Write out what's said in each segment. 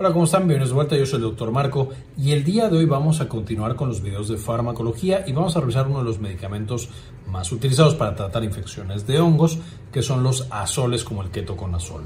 Hola, ¿cómo están? Bienvenidos de vuelta, yo soy el doctor Marco y el día de hoy vamos a continuar con los videos de farmacología y vamos a revisar uno de los medicamentos más utilizados para tratar infecciones de hongos, que son los azoles como el ketoconazol.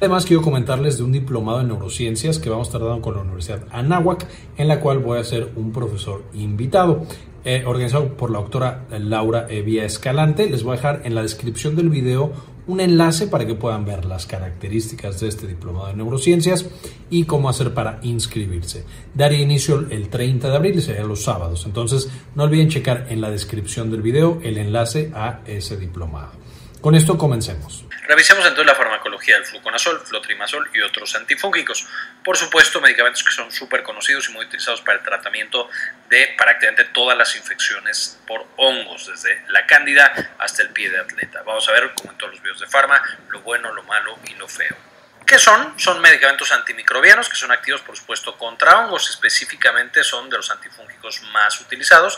Además, quiero comentarles de un diplomado en neurociencias que vamos a estar dando con la Universidad Anáhuac, en la cual voy a ser un profesor invitado. Eh, organizado por la doctora Laura Evia Escalante. Les voy a dejar en la descripción del video un enlace para que puedan ver las características de este diplomado de neurociencias y cómo hacer para inscribirse. Daría inicio el 30 de abril, serían los sábados. Entonces, no olviden checar en la descripción del video el enlace a ese diplomado. Con esto comencemos. Revisemos entonces la farmacología del fluconazol, flotrimazol y otros antifúngicos. Por supuesto, medicamentos que son súper conocidos y muy utilizados para el tratamiento de prácticamente todas las infecciones por hongos, desde la cándida hasta el pie de atleta. Vamos a ver, como en todos los videos de farma, lo bueno, lo malo y lo feo. ¿Qué son? Son medicamentos antimicrobianos que son activos, por supuesto, contra hongos. Específicamente son de los antifúngicos más utilizados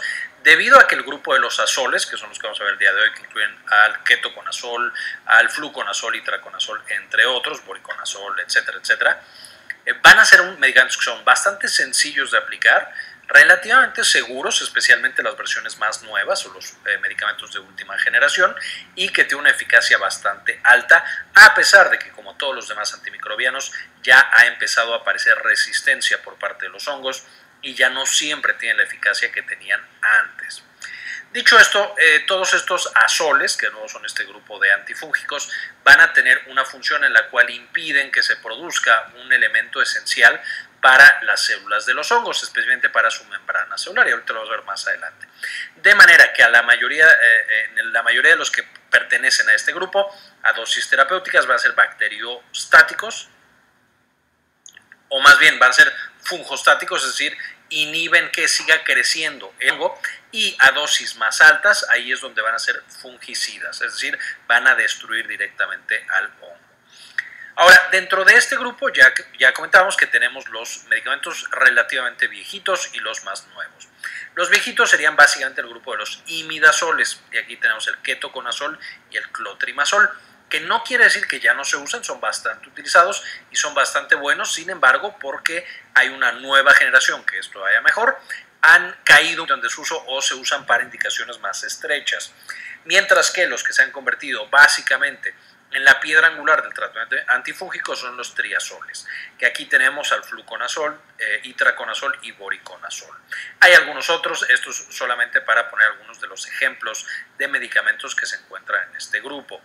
debido a que el grupo de los azoles, que son los que vamos a ver el día de hoy, que incluyen al ketoconazol, al fluconazol y traconazol, entre otros, boriconazol, etcétera, etcétera, eh, van a ser medicamentos que son bastante sencillos de aplicar, relativamente seguros, especialmente las versiones más nuevas o los eh, medicamentos de última generación, y que tienen una eficacia bastante alta, a pesar de que, como todos los demás antimicrobianos, ya ha empezado a aparecer resistencia por parte de los hongos y ya no siempre tienen la eficacia que tenían antes. Dicho esto, eh, todos estos azoles, que no son este grupo de antifúngicos, van a tener una función en la cual impiden que se produzca un elemento esencial para las células de los hongos, especialmente para su membrana celular, y ahorita lo vamos a ver más adelante. De manera que a la mayoría, eh, en la mayoría de los que pertenecen a este grupo, a dosis terapéuticas van a ser bacteriostáticos, o más bien van a ser fungostáticos, es decir, inhiben que siga creciendo el hongo y a dosis más altas ahí es donde van a ser fungicidas, es decir, van a destruir directamente al hongo. Ahora, dentro de este grupo ya, ya comentamos que tenemos los medicamentos relativamente viejitos y los más nuevos. Los viejitos serían básicamente el grupo de los imidazoles, y aquí tenemos el ketoconazol y el clotrimazol que no quiere decir que ya no se usen, son bastante utilizados y son bastante buenos, sin embargo, porque hay una nueva generación que esto vaya mejor, han caído en desuso o se usan para indicaciones más estrechas. Mientras que los que se han convertido básicamente en la piedra angular del tratamiento antifúngico son los triazoles, que aquí tenemos al fluconazol, eh, itraconazol y boriconazol. Hay algunos otros, estos solamente para poner algunos de los ejemplos de medicamentos que se encuentran en este grupo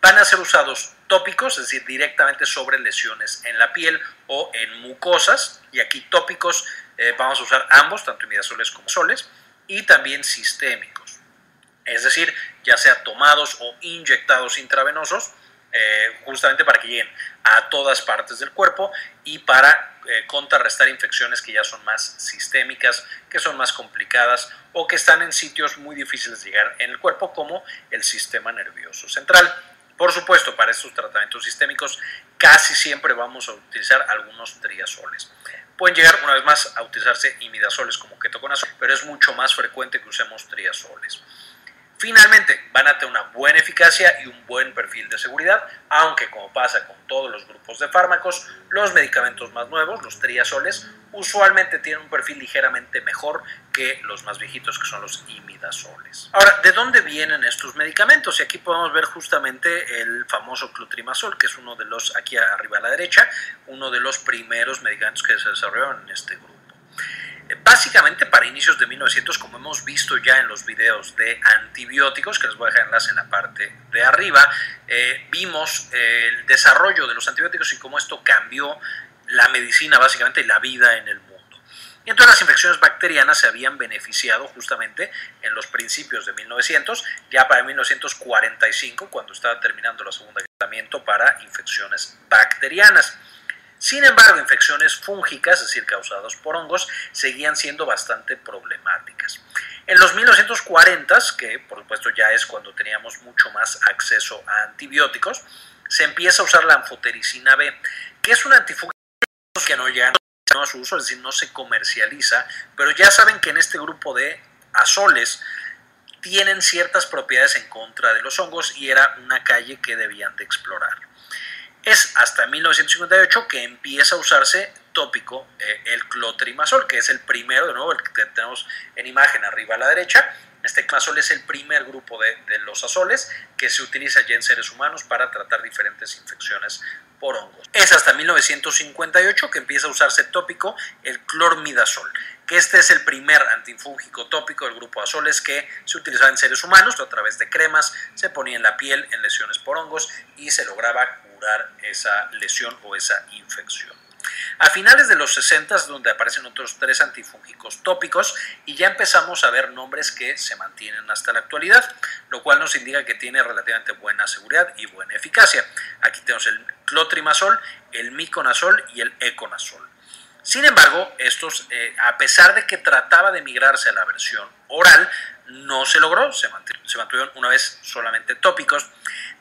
van a ser usados tópicos, es decir, directamente sobre lesiones en la piel o en mucosas, y aquí tópicos eh, vamos a usar ambos, tanto imidazoles como soles, y también sistémicos, es decir, ya sea tomados o inyectados intravenosos, eh, justamente para que lleguen a todas partes del cuerpo y para eh, contrarrestar infecciones que ya son más sistémicas, que son más complicadas o que están en sitios muy difíciles de llegar en el cuerpo, como el sistema nervioso central. Por supuesto, para estos tratamientos sistémicos casi siempre vamos a utilizar algunos triazoles. Pueden llegar una vez más a utilizarse imidazoles como ketoconazol, pero es mucho más frecuente que usemos triazoles. Finalmente, van a tener una buena eficacia y un buen perfil de seguridad, aunque como pasa con todos los grupos de fármacos, los medicamentos más nuevos, los triazoles, usualmente tienen un perfil ligeramente mejor que los más viejitos que son los imidazoles. Ahora, ¿de dónde vienen estos medicamentos? Y aquí podemos ver justamente el famoso clotrimazol, que es uno de los, aquí arriba a la derecha, uno de los primeros medicamentos que se desarrollaron en este grupo. Básicamente para inicios de 1900, como hemos visto ya en los videos de antibióticos, que les voy a dejar enlace en la parte de arriba, eh, vimos eh, el desarrollo de los antibióticos y cómo esto cambió la medicina básicamente y la vida en el mundo. Y entonces las infecciones bacterianas se habían beneficiado justamente en los principios de 1900, ya para 1945, cuando estaba terminando la segunda tratamiento para infecciones bacterianas. Sin embargo, infecciones fúngicas, es decir, causadas por hongos, seguían siendo bastante problemáticas. En los 1940, que por supuesto ya es cuando teníamos mucho más acceso a antibióticos, se empieza a usar la anfotericina B, que es un antifúngico que no llega a su uso, es decir, no se comercializa, pero ya saben que en este grupo de azoles tienen ciertas propiedades en contra de los hongos y era una calle que debían de explorar. Es hasta 1958 que empieza a usarse tópico eh, el clotrimazol, que es el primero, de nuevo, el que tenemos en imagen arriba a la derecha. Este clazol es el primer grupo de, de, los azoles que se utiliza ya en seres humanos para tratar diferentes infecciones por hongos. Es hasta 1958 que empieza a usarse tópico el clormidazol, que este es el primer antifúngico tópico del grupo azoles que se utilizaba en seres humanos a través de cremas, se ponía en la piel en lesiones por hongos y se lograba esa lesión o esa infección. A finales de los 60 donde aparecen otros tres antifúngicos tópicos y ya empezamos a ver nombres que se mantienen hasta la actualidad, lo cual nos indica que tiene relativamente buena seguridad y buena eficacia. Aquí tenemos el clotrimazol, el miconazol y el econazol. Sin embargo, estos, eh, a pesar de que trataba de migrarse a la versión oral, no se logró, se mantuvieron una vez solamente tópicos,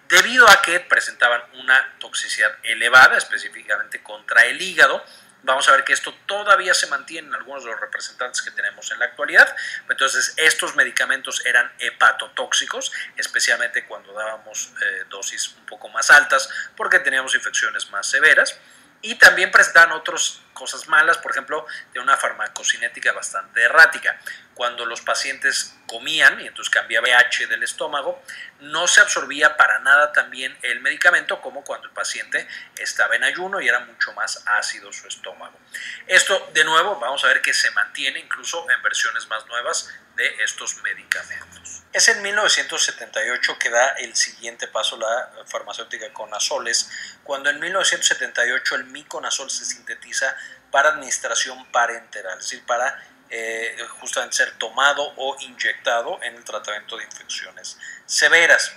debido a que presentaban una toxicidad elevada, específicamente contra el hígado. Vamos a ver que esto todavía se mantiene en algunos de los representantes que tenemos en la actualidad. Entonces, estos medicamentos eran hepatotóxicos, especialmente cuando dábamos eh, dosis un poco más altas, porque teníamos infecciones más severas y también presentaban otras cosas malas, por ejemplo, de una farmacocinética bastante errática. Cuando los pacientes comían y entonces cambiaba pH del estómago, no se absorbía para nada también el medicamento como cuando el paciente estaba en ayuno y era mucho más ácido su estómago. Esto, de nuevo, vamos a ver que se mantiene incluso en versiones más nuevas de estos medicamentos. Es en 1978 que da el siguiente paso la farmacéutica con azoles, cuando en 1978 el miconazol se sintetiza para administración parenteral, es decir, para eh, justamente ser tomado o inyectado en el tratamiento de infecciones severas.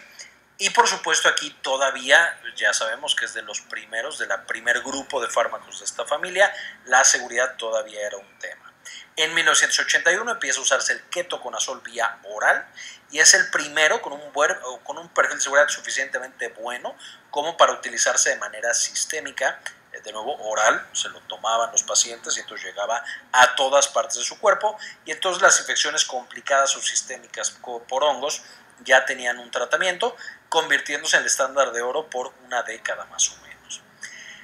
Y por supuesto aquí todavía ya sabemos que es de los primeros, de la primer grupo de fármacos de esta familia, la seguridad todavía era un tema. En 1981 empieza a usarse el ketoconazol vía oral y es el primero con un, con un perfil de seguridad suficientemente bueno como para utilizarse de manera sistémica, de nuevo oral, se lo tomaban los pacientes y entonces llegaba a todas partes de su cuerpo y entonces las infecciones complicadas o sistémicas por hongos ya tenían un tratamiento, convirtiéndose en el estándar de oro por una década más o menos.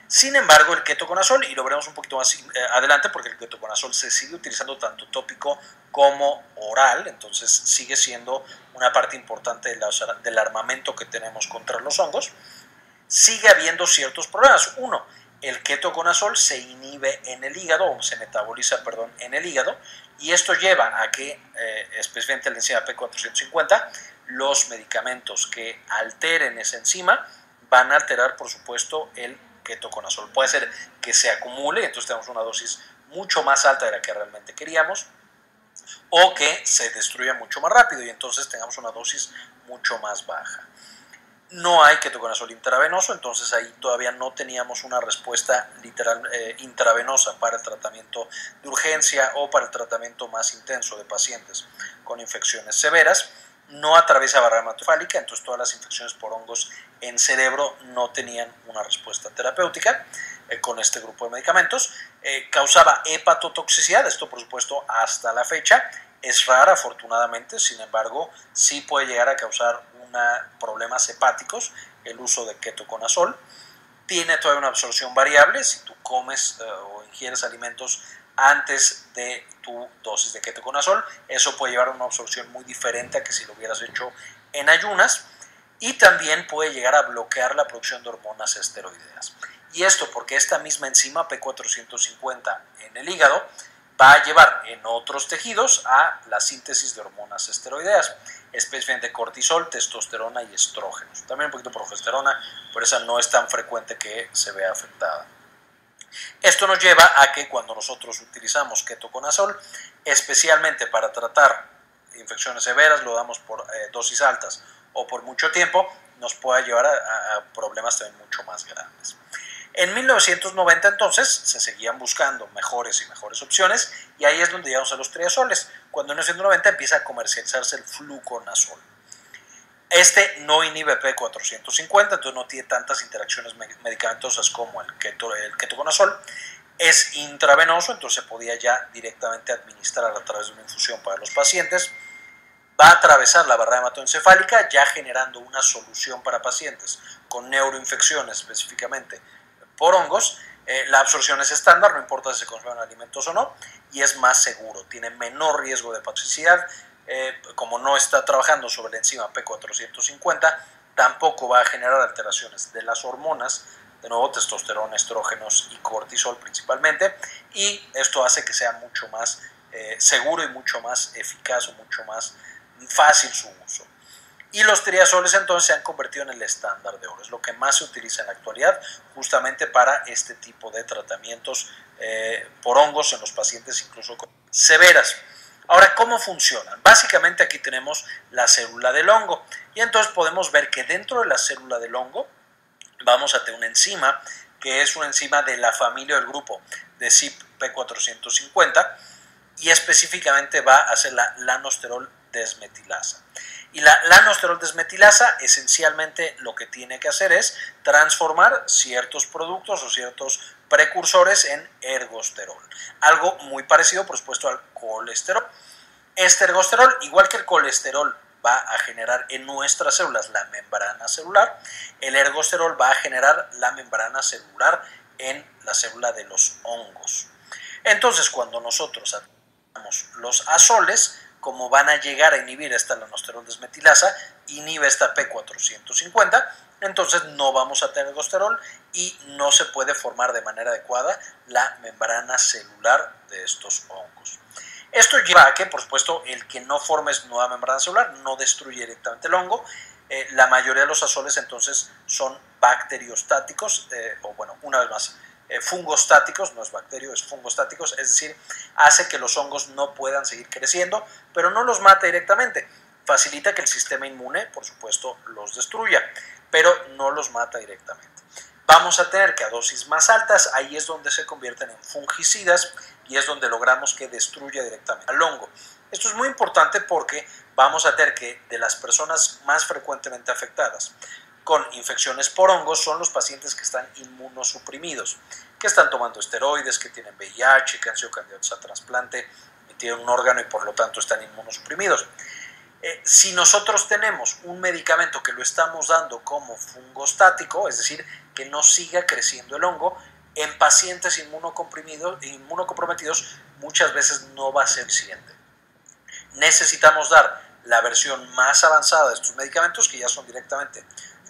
Sin embargo, el ketoconazol, y lo veremos un poquito más eh, adelante, porque el ketoconazol se sigue utilizando tanto tópico como oral, entonces sigue siendo una parte importante del armamento que tenemos contra los hongos, sigue habiendo ciertos problemas. Uno, el ketoconazol se inhibe en el hígado, o se metaboliza, perdón, en el hígado, y esto lleva a que, eh, especialmente la enzima P450, los medicamentos que alteren esa enzima van a alterar, por supuesto, el ketoconazol. Puede ser que se acumule, entonces tenemos una dosis mucho más alta de la que realmente queríamos, o que se destruya mucho más rápido y entonces tengamos una dosis mucho más baja. No hay ketoconazol intravenoso, entonces ahí todavía no teníamos una respuesta literal eh, intravenosa para el tratamiento de urgencia o para el tratamiento más intenso de pacientes con infecciones severas no atraviesa barrera hematofálica, entonces todas las infecciones por hongos en cerebro no tenían una respuesta terapéutica eh, con este grupo de medicamentos. Eh, causaba hepatotoxicidad, esto por supuesto hasta la fecha es rara afortunadamente, sin embargo sí puede llegar a causar problemas hepáticos el uso de ketoconazol. Tiene todavía una absorción variable, si tú comes eh, o ingieres alimentos antes de tu dosis de ketoconazol. Eso puede llevar a una absorción muy diferente a que si lo hubieras hecho en ayunas y también puede llegar a bloquear la producción de hormonas esteroideas. Y esto porque esta misma enzima P450 en el hígado va a llevar en otros tejidos a la síntesis de hormonas esteroideas, especialmente cortisol, testosterona y estrógenos. También un poquito de progesterona, pero esa no es tan frecuente que se vea afectada. Esto nos lleva a que cuando nosotros utilizamos ketoconazol, especialmente para tratar infecciones severas, lo damos por eh, dosis altas o por mucho tiempo, nos puede llevar a, problemas también mucho más grandes. En 1990 entonces se seguían buscando mejores y mejores opciones y ahí es donde llegamos a los triazoles, cuando en 1990 empieza a comercializarse el fluconazol. Este no inhibe P450, entonces no tiene tantas interacciones medicamentosas como el, el ketoconazol. Es intravenoso, entonces se podía ya directamente administrar a través de una infusión para los pacientes. Va a atravesar la barrera hematoencefálica, ya generando una solución para pacientes con neuroinfecciones específicamente por hongos Eh, la absorción es estándar, no importa si se consumen alimentos o no, y es más seguro, tiene menor riesgo de toxicidad. Eh, como no está trabajando sobre la enzima P450, tampoco va a generar alteraciones de las hormonas, de nuevo testosterona, estrógenos y cortisol principalmente, y esto hace que sea mucho más eh, seguro y mucho más eficaz o mucho más fácil su uso. Y los triazoles entonces se han convertido en el estándar de oro, es lo que más se utiliza en la actualidad justamente para este tipo de tratamientos eh, por hongos en los pacientes incluso severas. Ahora, ¿cómo funcionan? Básicamente aquí tenemos la célula del hongo y entonces podemos ver que dentro de la célula del hongo vamos a tener una enzima que es una enzima de la familia del grupo de CYP450 y específicamente va a ser la lanosterol desmetilasa. Y la lanosterol desmetilasa esencialmente lo que tiene que hacer es transformar ciertos productos o ciertos precursores en ergosterol. Algo muy parecido, por supuesto, al colesterol. Este ergosterol, igual que el colesterol, va a generar en nuestras células la membrana celular, el ergosterol va a generar la membrana celular en la célula de los hongos. Entonces, cuando nosotros los azoles, como van a llegar a inhibir esta lanosterol desmetilasa, inhibe esta P450, entonces no vamos a tener ergosterol y no se puede formar de manera adecuada la membrana celular de estos hongos. Esto lleva a que, por supuesto, el que no formes nueva membrana celular no destruye directamente el hongo. Eh, la mayoría de los azoles entonces son bacteriostáticos, eh, o bueno, una vez más, eh, fungostáticos, no es bacterio, es fungostáticos, es decir, hace que los hongos no puedan seguir creciendo, pero no los mata directamente. Facilita que el sistema inmune, por supuesto, los destruya, pero no los mata directamente. Vamos a tener que a dosis más altas, ahí es donde se convierten en fungicidas y es donde logramos que destruya directamente al hongo. Esto es muy importante porque vamos a tener que de las personas más frecuentemente afectadas con infecciones por hongos son los pacientes que están inmunosuprimidos, que están tomando esteroides, que tienen VIH, que han sido candidatos a trasplante, y tienen un órgano y por lo tanto están inmunosuprimidos. Eh, si nosotros tenemos un medicamento que lo estamos dando como fungostático, es decir, que no siga creciendo el hongo, en pacientes inmunocomprometidos muchas veces no va a ser suficiente. Necesitamos dar la versión más avanzada de estos medicamentos, que ya son directamente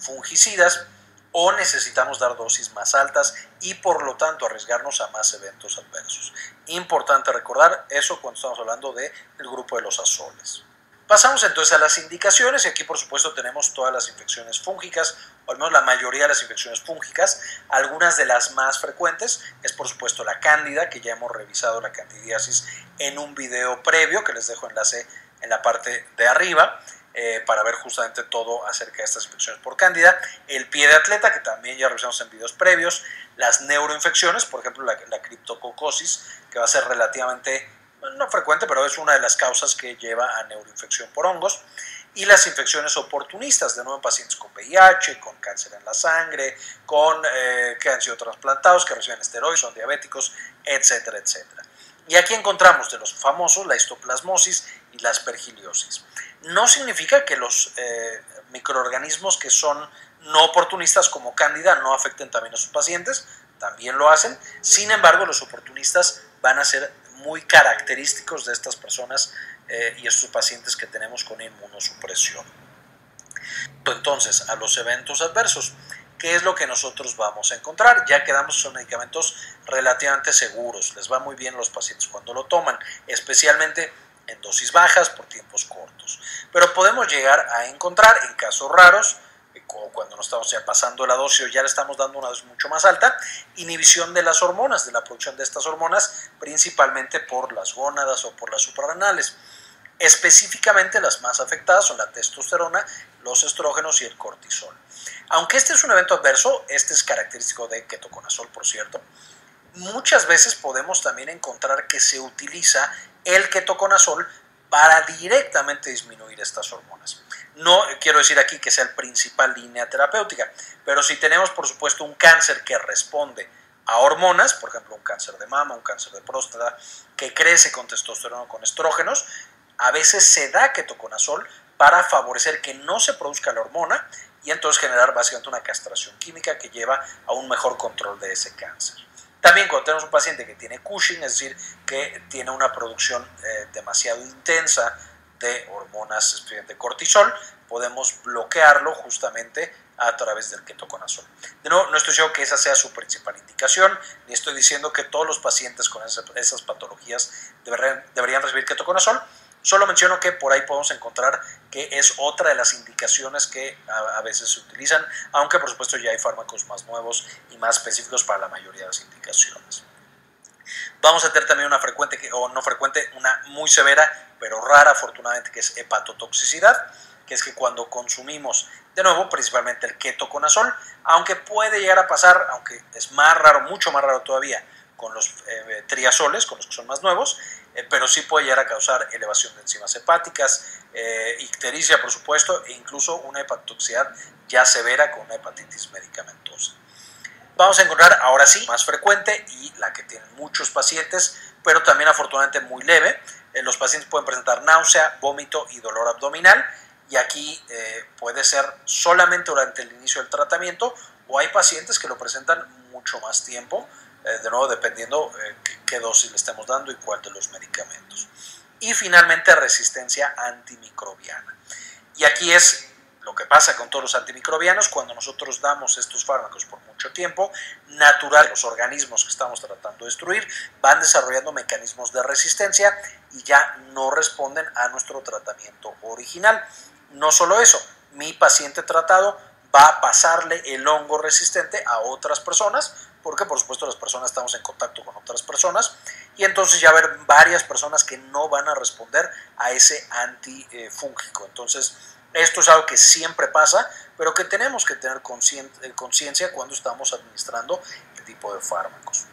fungicidas o necesitamos dar dosis más altas y por lo tanto arriesgarnos a más eventos adversos. Importante recordar eso cuando estamos hablando del grupo de los azoles. Pasamos entonces a las indicaciones y aquí por supuesto tenemos todas las infecciones fúngicas, o al menos la mayoría de las infecciones fúngicas. Algunas de las más frecuentes es por supuesto la cándida, que ya hemos revisado la candidiasis en un video previo que les dejo enlace en la parte de arriba. Eh, para ver justamente todo acerca de estas infecciones por cándida, el pie de atleta, que también ya revisamos en videos previos, las neuroinfecciones, por ejemplo la, criptococosis, que va a ser relativamente, no frecuente, pero es una de las causas que lleva a neuroinfección por hongos, y las infecciones oportunistas, de nuevo en pacientes con VIH, con cáncer en la sangre, con eh, que han sido trasplantados, que reciben esteroides, son diabéticos, etcétera, etcétera. Y aquí encontramos de los famosos la histoplasmosis y la aspergiliosis no significa que los eh, microorganismos que son no oportunistas como Cándida no afecten también a sus pacientes, también lo hacen. Sin embargo, los oportunistas van a ser muy característicos de estas personas eh, y estos pacientes que tenemos con inmunosupresión. Entonces, a los eventos adversos, ¿qué es lo que nosotros vamos a encontrar? Ya quedamos son medicamentos relativamente seguros, les va muy bien a los pacientes cuando lo toman, especialmente en dosis bajas por tiempos cortos. Pero podemos llegar a encontrar en casos raros, eh, cuando nos estamos ya pasando la dosis o ya le estamos dando una dosis mucho más alta, inhibición de las hormonas, de la producción de estas hormonas, principalmente por las gónadas o por las suprarrenales. Específicamente las más afectadas son la testosterona, los estrógenos y el cortisol. Aunque este es un evento adverso, este es característico de ketoconazol, por cierto, muchas veces podemos también encontrar que se utiliza el ketoconazol para directamente disminuir estas hormonas. No quiero decir aquí que sea el principal línea terapéutica, pero si tenemos por supuesto un cáncer que responde a hormonas, por ejemplo un cáncer de mama, un cáncer de próstata, que crece con testosterona o con estrógenos, a veces se da ketoconazol para favorecer que no se produzca la hormona y entonces generar básicamente una castración química que lleva a un mejor control de ese cáncer. También cuando tenemos un paciente que tiene Cushing, es decir, que tiene una producción eh, demasiado intensa de hormonas, especialmente cortisol, podemos bloquearlo justamente a través del ketoconazol. De nuevo, no estoy diciendo que esa sea su principal indicación, ni estoy diciendo que todos los pacientes con esas patologías deberían recibir ketoconazol, Solo menciono que por ahí podemos encontrar que es otra de las indicaciones que a, veces se utilizan, aunque por supuesto ya hay fármacos más nuevos y más específicos para la mayoría de las indicaciones. Vamos a tener también una frecuente, o no frecuente, una muy severa, pero rara afortunadamente, que es hepatotoxicidad, que es que cuando consumimos, de nuevo, principalmente el ketoconazol, aunque puede llegar a pasar, aunque es más raro, mucho más raro todavía, con los eh, triazoles, con los que son más nuevos, eh, pero sí puede llegar a causar elevación de enzimas hepáticas, eh, ictericia, por supuesto, e incluso una hepatotoxicidad ya severa con una hepatitis medicamentosa. Vamos a encontrar ahora sí, más frecuente y la que tienen muchos pacientes, pero también afortunadamente muy leve. los pacientes pueden presentar náusea, vómito y dolor abdominal, y aquí puede ser solamente durante el inicio del tratamiento, o hay pacientes que lo presentan mucho más tiempo, eh, de nuevo dependiendo eh, qué, dosis le estemos dando y cuál de los medicamentos. Y finalmente resistencia antimicrobiana. Y aquí es lo que pasa con todos los antimicrobianos, cuando nosotros damos estos fármacos por mucho tiempo, natural, los organismos que estamos tratando de destruir van desarrollando mecanismos de resistencia y ya no responden a nuestro tratamiento original. No solo eso, mi paciente tratado va a pasarle el hongo resistente a otras personas, porque por supuesto las personas estamos en contacto con otras personas y entonces ya haber varias personas que no van a responder a ese antifúngico. Entonces, esto es algo que siempre pasa, pero que tenemos que tener eh, conciencia cuando estamos administrando este tipo de fármacos.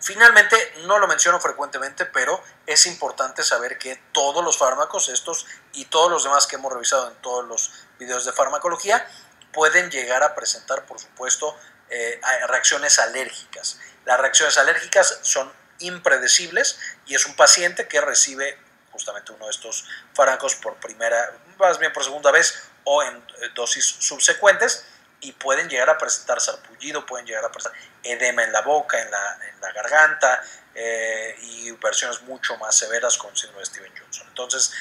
Finalmente, no lo menciono frecuentemente, pero es importante saber que todos los fármacos, estos y todos los demás que hemos revisado en todos los videos de farmacología, pueden llegar a presentar, por supuesto, eh, reacciones alérgicas. Las reacciones alérgicas son impredecibles y es un paciente que recibe justamente uno de estos fármacos por primera, más bien por segunda vez o en eh, dosis subsecuentes y pueden llegar a presentar sarpullido, pueden llegar a presentar edema en la boca, en la, garganta eh, y versiones mucho más severas con síndrome de Steven Johnson. Entonces,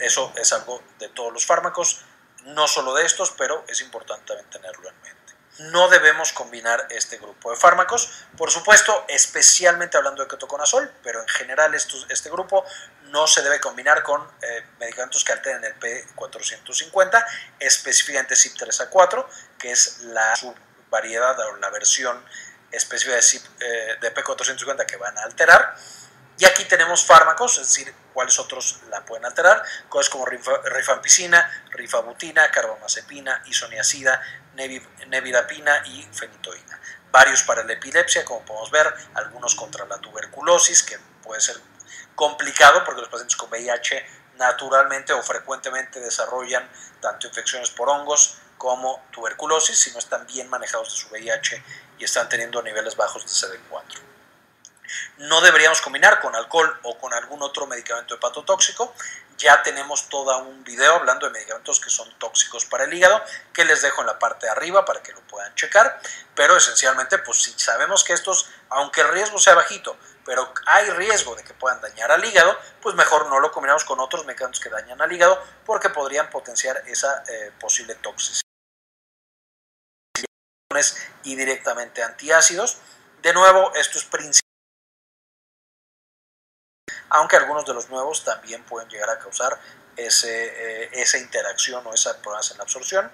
eso es algo de todos los fármacos, no solo de estos, pero es importante también tenerlo en mente no debemos combinar este grupo de fármacos. Por supuesto, especialmente hablando de ketoconazol, pero en general este grupo no se debe combinar con eh, medicamentos que alteren el P450, específicamente CYP3A4, que es la subvariedad o la versión específica de, CYP, eh, de P450 que van a alterar. Y aquí tenemos fármacos, es decir, cuáles otros la pueden alterar, cosas como rifampicina, rifabutina, carbamazepina, isoniazida, nevidapina y fenitoína. Varios para la epilepsia, como podemos ver, algunos contra la tuberculosis, que puede ser complicado porque los pacientes con VIH naturalmente o frecuentemente desarrollan tanto infecciones por hongos como tuberculosis si no están bien manejados de su VIH y están teniendo niveles bajos de CD4. No deberíamos combinar con alcohol o con algún otro medicamento hepatotóxico. Ya tenemos todo un video hablando de medicamentos que son tóxicos para el hígado, que les dejo en la parte de arriba para que lo puedan checar. Pero esencialmente, pues si sabemos que estos, aunque el riesgo sea bajito, pero hay riesgo de que puedan dañar al hígado, pues mejor no lo combinamos con otros medicamentos que dañan al hígado porque podrían potenciar esa eh, posible toxicidad y directamente antiácidos. De nuevo, esto es principal aunque algunos de los nuevos también pueden llegar a causar ese, eh, esa interacción o esa en la absorción.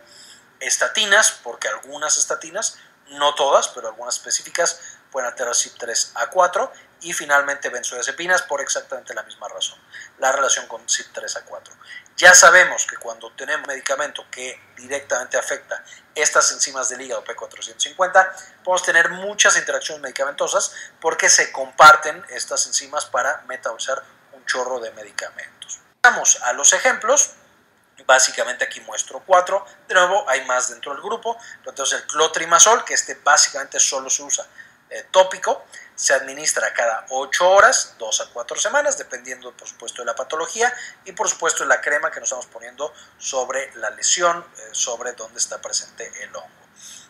Estatinas, porque algunas estatinas, no todas, pero algunas específicas, pueden alterar CYP3A4 y finalmente benzodiazepinas por exactamente la misma razón, la relación con CYP3A4. Ya sabemos que cuando tenemos medicamento que directamente afecta estas enzimas del hígado P450, podemos tener muchas interacciones medicamentosas porque se comparten estas enzimas para metabolizar un chorro de medicamentos. Vamos a los ejemplos. Básicamente aquí muestro cuatro. De nuevo, hay más dentro del grupo. Entonces el clotrimazol, que este básicamente solo se usa eh, tópico, se administra cada 8 horas, 2 a 4 semanas, dependiendo por supuesto de la patología y por supuesto la crema que nos estamos poniendo sobre la lesión, eh, sobre donde está presente el hongo.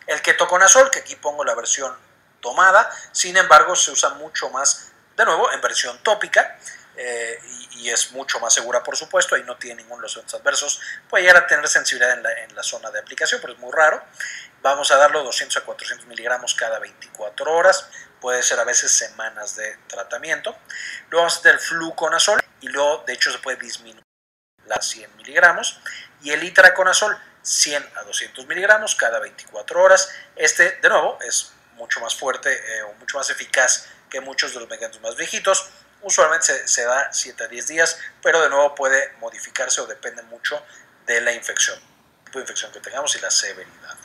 El ketoconazol, que aquí pongo la versión tomada, sin embargo se usa mucho más, de nuevo, en versión tópica. Eh, y, es mucho más segura, por supuesto, y no tiene ninguno de los efectos adversos. Puede llegar a tener sensibilidad en la, en la, zona de aplicación, pero es muy raro. Vamos a darlo 200 a 400 miligramos cada 24 horas, puede ser a veces semanas de tratamiento. Luego vamos a hacer fluconazol, y luego, de hecho, se puede disminuir las 100 miligramos. Y el itraconazol, 100 a 200 miligramos cada 24 horas. Este, de nuevo, es mucho más fuerte eh, o mucho más eficaz que muchos de los medicamentos más viejitos Usualmente se, da 7 a 10 días, pero de nuevo puede modificarse o depende mucho de la infección, el tipo de infección que tengamos y la severidad.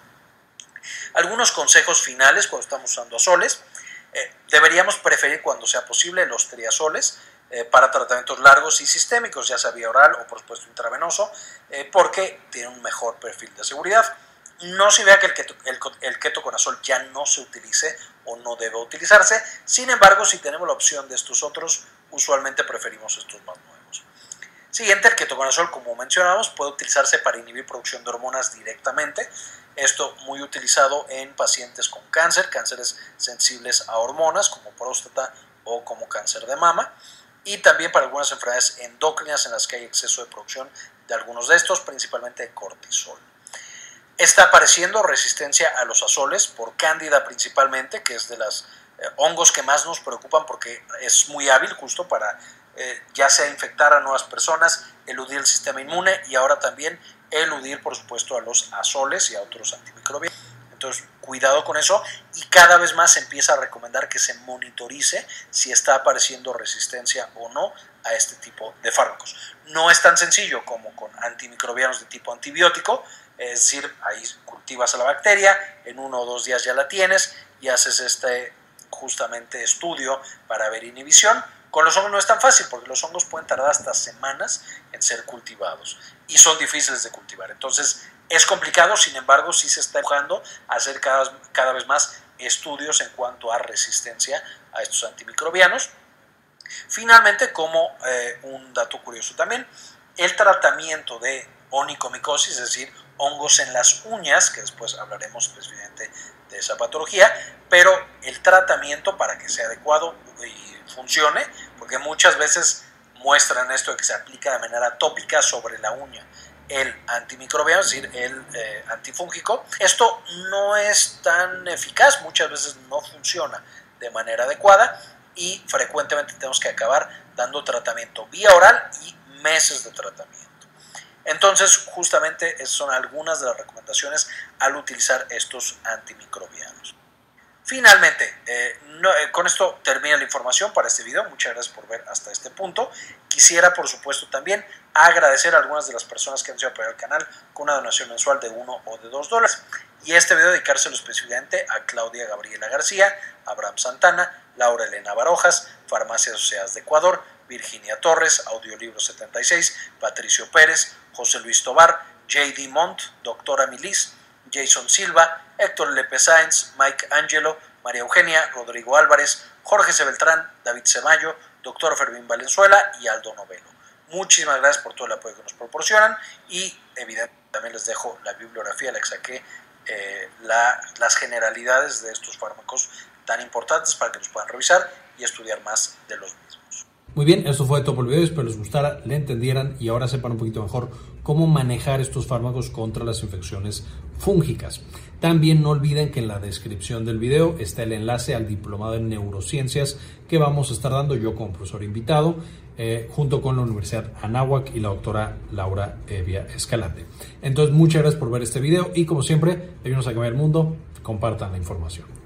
Algunos consejos finales cuando estamos usando azoles. Eh, deberíamos preferir cuando sea posible los triazoles eh, para tratamientos largos y sistémicos, ya sea vía oral o por supuesto intravenoso, eh, porque tiene un mejor perfil de seguridad. No se vea que el, el, ketoconazol ya no se utilice o no debe utilizarse. Sin embargo, si tenemos la opción de estos otros, usualmente preferimos estos más nuevos. Siguiente, el ketoconazol, como mencionamos, puede utilizarse para inhibir producción de hormonas directamente. Esto muy utilizado en pacientes con cáncer, cánceres sensibles a hormonas como próstata o como cáncer de mama. Y también para algunas enfermedades endócrinas en las que hay exceso de producción de algunos de estos, principalmente cortisol. Está apareciendo resistencia a los azoles por cándida principalmente, que es de los eh, hongos que más nos preocupan porque es muy hábil justo para eh, ya sea infectar a nuevas personas, eludir el sistema inmune y ahora también eludir por supuesto a los azoles y a otros antimicrobianos. Entonces, cuidado con eso y cada vez más se empieza a recomendar que se monitorice si está apareciendo resistencia o no a este tipo de fármacos. No es tan sencillo como con antimicrobianos de tipo antibiótico, es decir, ahí cultivas a la bacteria, en uno o dos días ya la tienes y haces este justamente estudio para ver inhibición. Con los hongos no es tan fácil porque los hongos pueden tardar hasta semanas en ser cultivados y son difíciles de cultivar. Entonces es complicado, sin embargo, sí se está empujando a hacer cada, cada vez más estudios en cuanto a resistencia a estos antimicrobianos. Finalmente, como eh, un dato curioso también, el tratamiento de onicomicosis, es decir, hongos en las uñas, que después hablaremos específicamente de esa patología, pero el tratamiento para que sea adecuado funcione, porque muchas veces muestran esto de que se aplica de manera tópica sobre la uña el antimicrobiano, es decir, el eh, antifúngico. Esto no es tan eficaz, muchas veces no funciona de manera adecuada y frecuentemente tenemos que acabar dando tratamiento vía oral y meses de tratamiento. Entonces, justamente son algunas de las recomendaciones al utilizar estos antimicrobianos. Finalmente, eh, eh, con esto termina la información para este video. Muchas gracias por ver hasta este punto. Quisiera, por supuesto, también agradecer a algunas de las personas que han sido apoyar el canal con una donación mensual de 1 o de 2 dólares. Y este video dedicárselo específicamente a Claudia Gabriela García, Abraham Santana, Laura Elena Barojas, Farmacias Asociadas de Ecuador, Virginia Torres, Audiolibro 76, Patricio Pérez, José Luis Tobar, J.D. Montt, Doctora Milis, Jason Silva, Héctor Lepe Sáenz, Mike Angelo, María Eugenia, Rodrigo Álvarez, Jorge C. David Semayo, Doctor Fermín Valenzuela y Aldo Novelo. Muchísimas gracias por todo el apoyo que nos proporcionan y evidentemente también les dejo la bibliografía, la que saqué eh, las generalidades de estos fármacos tan importantes para que los puedan revisar y estudiar más de los mismos. Muy bien, esto fue todo por el video, espero les gustara, le entendieran y ahora sepan un poquito mejor cómo manejar estos fármacos contra las infecciones fúngicas. También no olviden que en la descripción del video está el enlace al diplomado en neurociencias que vamos a estar dando yo como profesor invitado eh, junto con la Universidad Anáhuac y la doctora Laura Evia Escalante. Entonces muchas gracias por ver este video y como siempre, ayúdenos a cambiar el mundo, compartan la información.